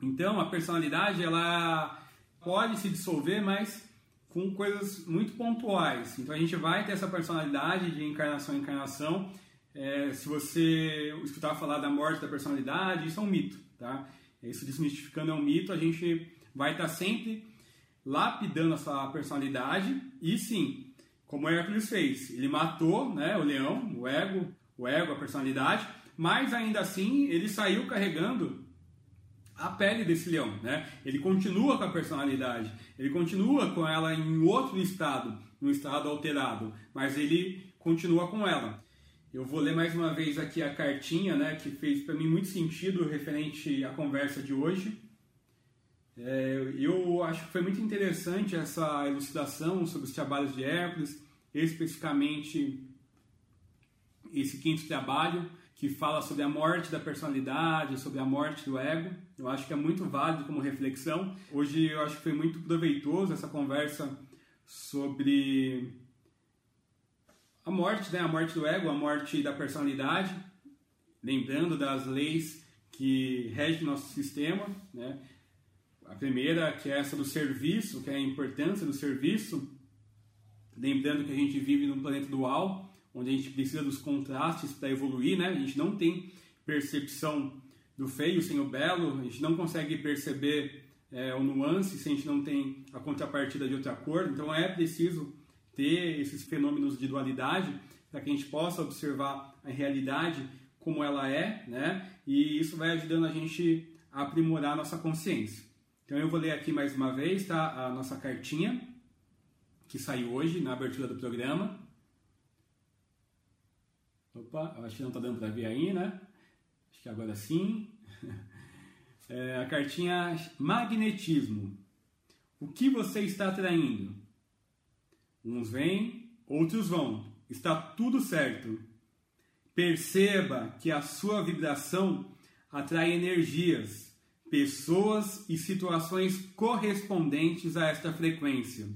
Então a personalidade ela pode se dissolver, mas com coisas muito pontuais. Então a gente vai ter essa personalidade de encarnação em encarnação. É, se você escutar falar da morte da personalidade, isso é um mito, tá? Isso desmistificando é um mito, a gente vai estar sempre lapidando a sua personalidade e sim, como Hércules fez, ele matou né, o leão, o ego, o ego, a personalidade, mas ainda assim ele saiu carregando a pele desse leão, né? Ele continua com a personalidade, ele continua com ela em outro estado, num estado alterado, mas ele continua com ela. Eu vou ler mais uma vez aqui a cartinha, né, que fez para mim muito sentido referente à conversa de hoje. É, eu acho que foi muito interessante essa elucidação sobre os trabalhos de Hércules, especificamente esse quinto trabalho que fala sobre a morte da personalidade, sobre a morte do ego. Eu acho que é muito válido como reflexão. Hoje eu acho que foi muito proveitoso essa conversa sobre a morte, né? A morte do ego, a morte da personalidade, lembrando das leis que regem nosso sistema, né? A primeira, que é essa do serviço, que é a importância do serviço, lembrando que a gente vive num planeta dual, onde a gente precisa dos contrastes para evoluir, né? A gente não tem percepção do feio sem o belo, a gente não consegue perceber é, o nuance se a gente não tem a contrapartida de outra cor. Então é preciso ter esses fenômenos de dualidade para que a gente possa observar a realidade como ela é, né? E isso vai ajudando a gente a aprimorar a nossa consciência. Então eu vou ler aqui mais uma vez, tá? A nossa cartinha que saiu hoje na abertura do programa. Opa, acho que não está dando para ver aí, né? Acho que agora sim. É, a cartinha magnetismo. O que você está atraindo? Uns vêm, outros vão. Está tudo certo. Perceba que a sua vibração atrai energias, pessoas e situações correspondentes a esta frequência.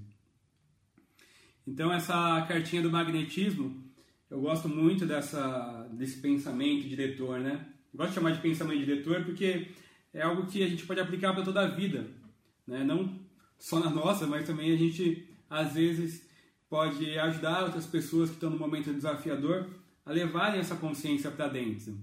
Então essa cartinha do magnetismo eu gosto muito dessa, desse pensamento diretor, né? Eu gosto de chamar de pensamento diretor porque é algo que a gente pode aplicar para toda a vida, né? Não só na nossa, mas também a gente às vezes pode ajudar outras pessoas que estão no momento desafiador a levarem essa consciência para dentro.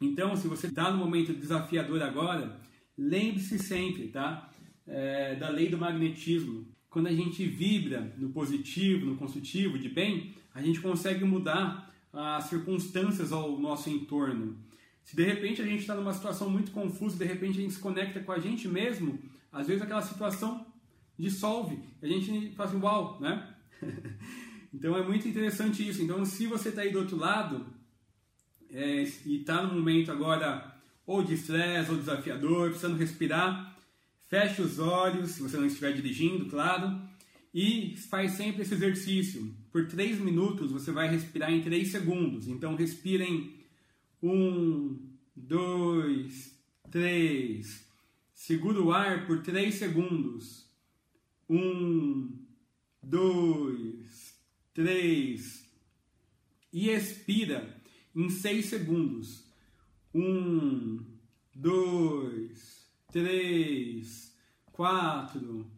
Então, se você está no momento desafiador agora, lembre-se sempre, tá? É, da lei do magnetismo. Quando a gente vibra no positivo, no construtivo, de bem, a gente consegue mudar as circunstâncias ao nosso entorno. Se de repente a gente está numa situação muito confusa, de repente a gente se conecta com a gente mesmo, às vezes aquela situação dissolve. A gente fala assim, uau, né? então é muito interessante isso. Então, se você está aí do outro lado é, e está no momento agora ou de estresse ou desafiador, precisando respirar, feche os olhos, se você não estiver dirigindo, claro, e faz sempre esse exercício. Por 3 minutos você vai respirar em 3 segundos. Então, respirem 1, 2, 3. Segura o ar por 3 segundos. 1, 2, 3. E expira em 6 segundos. 1, 2, 3, 4,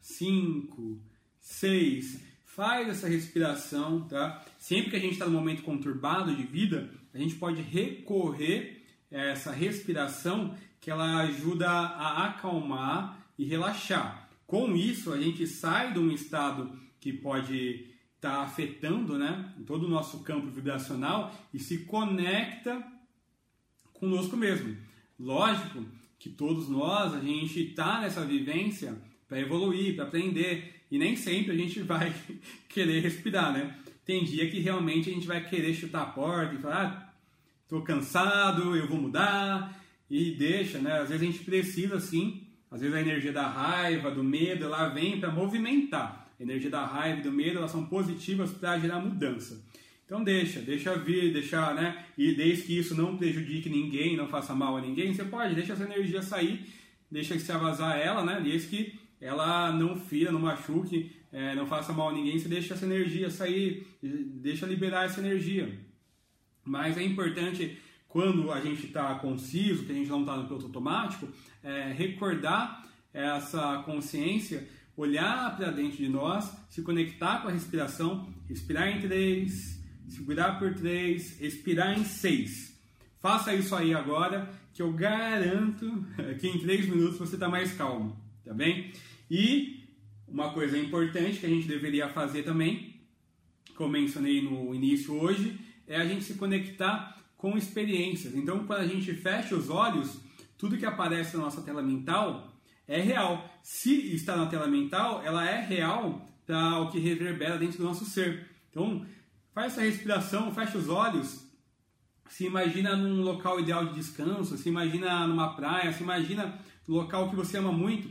5, 6. Faz essa respiração, tá? Sempre que a gente está no momento conturbado de vida, a gente pode recorrer a essa respiração que ela ajuda a acalmar e relaxar. Com isso, a gente sai de um estado que pode estar tá afetando né, todo o nosso campo vibracional e se conecta conosco mesmo. Lógico que todos nós, a gente está nessa vivência para evoluir, para aprender, e nem sempre a gente vai querer respirar, né? Tem dia que realmente a gente vai querer chutar a porta e falar, ah, tô cansado, eu vou mudar, e deixa, né? Às vezes a gente precisa sim, às vezes a energia da raiva, do medo, ela vem para movimentar. A energia da raiva e do medo, elas são positivas para gerar mudança. Então deixa, deixa vir, deixa, né? E desde que isso não prejudique ninguém, não faça mal a ninguém, você pode, deixa essa energia sair, deixa se vazar ela, né? Desde que ela não fira, não machuque, é, não faça mal a ninguém, você deixa essa energia sair, deixa liberar essa energia. Mas é importante quando a gente está conciso, que a gente não está no piloto automático, é, recordar essa consciência, olhar para dentro de nós, se conectar com a respiração, respirar em três, segurar por 3, expirar em 6. Faça isso aí agora, que eu garanto que em 3 minutos você está mais calmo, tá bem? E uma coisa importante que a gente deveria fazer também, como mencionei no início hoje, é a gente se conectar com experiências. Então, quando a gente fecha os olhos, tudo que aparece na nossa tela mental é real. Se está na tela mental, ela é real para o que reverbera dentro do nosso ser. Então, Faz essa respiração, fecha os olhos, se imagina num local ideal de descanso, se imagina numa praia, se imagina no local que você ama muito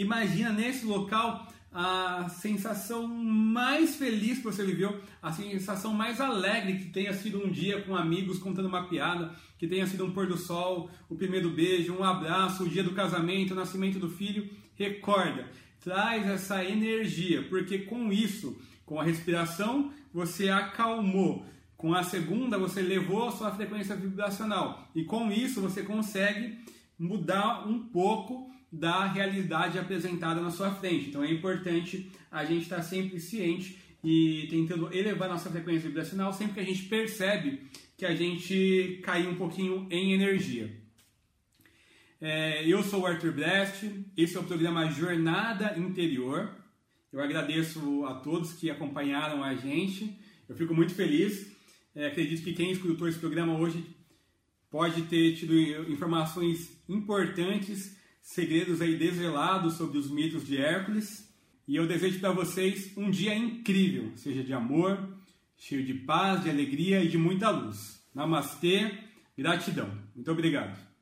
imagina nesse local a sensação mais feliz que você viveu, a sensação mais alegre que tenha sido um dia com amigos contando uma piada, que tenha sido um pôr do sol, o primeiro beijo, um abraço, o dia do casamento, o nascimento do filho. Recorda, traz essa energia, porque com isso, com a respiração, você acalmou. Com a segunda, você levou a sua frequência vibracional. E com isso, você consegue mudar um pouco da realidade apresentada na sua frente. Então é importante a gente estar sempre ciente e tentando elevar nossa frequência vibracional sempre que a gente percebe que a gente caiu um pouquinho em energia. É, eu sou o Arthur Brest, esse é o programa Jornada Interior. Eu agradeço a todos que acompanharam a gente. Eu fico muito feliz. É, acredito que quem escutou esse programa hoje pode ter tido informações importantes, segredos aí desvelados sobre os mitos de Hércules. E eu desejo para vocês um dia incrível, seja de amor, cheio de paz, de alegria e de muita luz. Namastê, gratidão. Muito obrigado.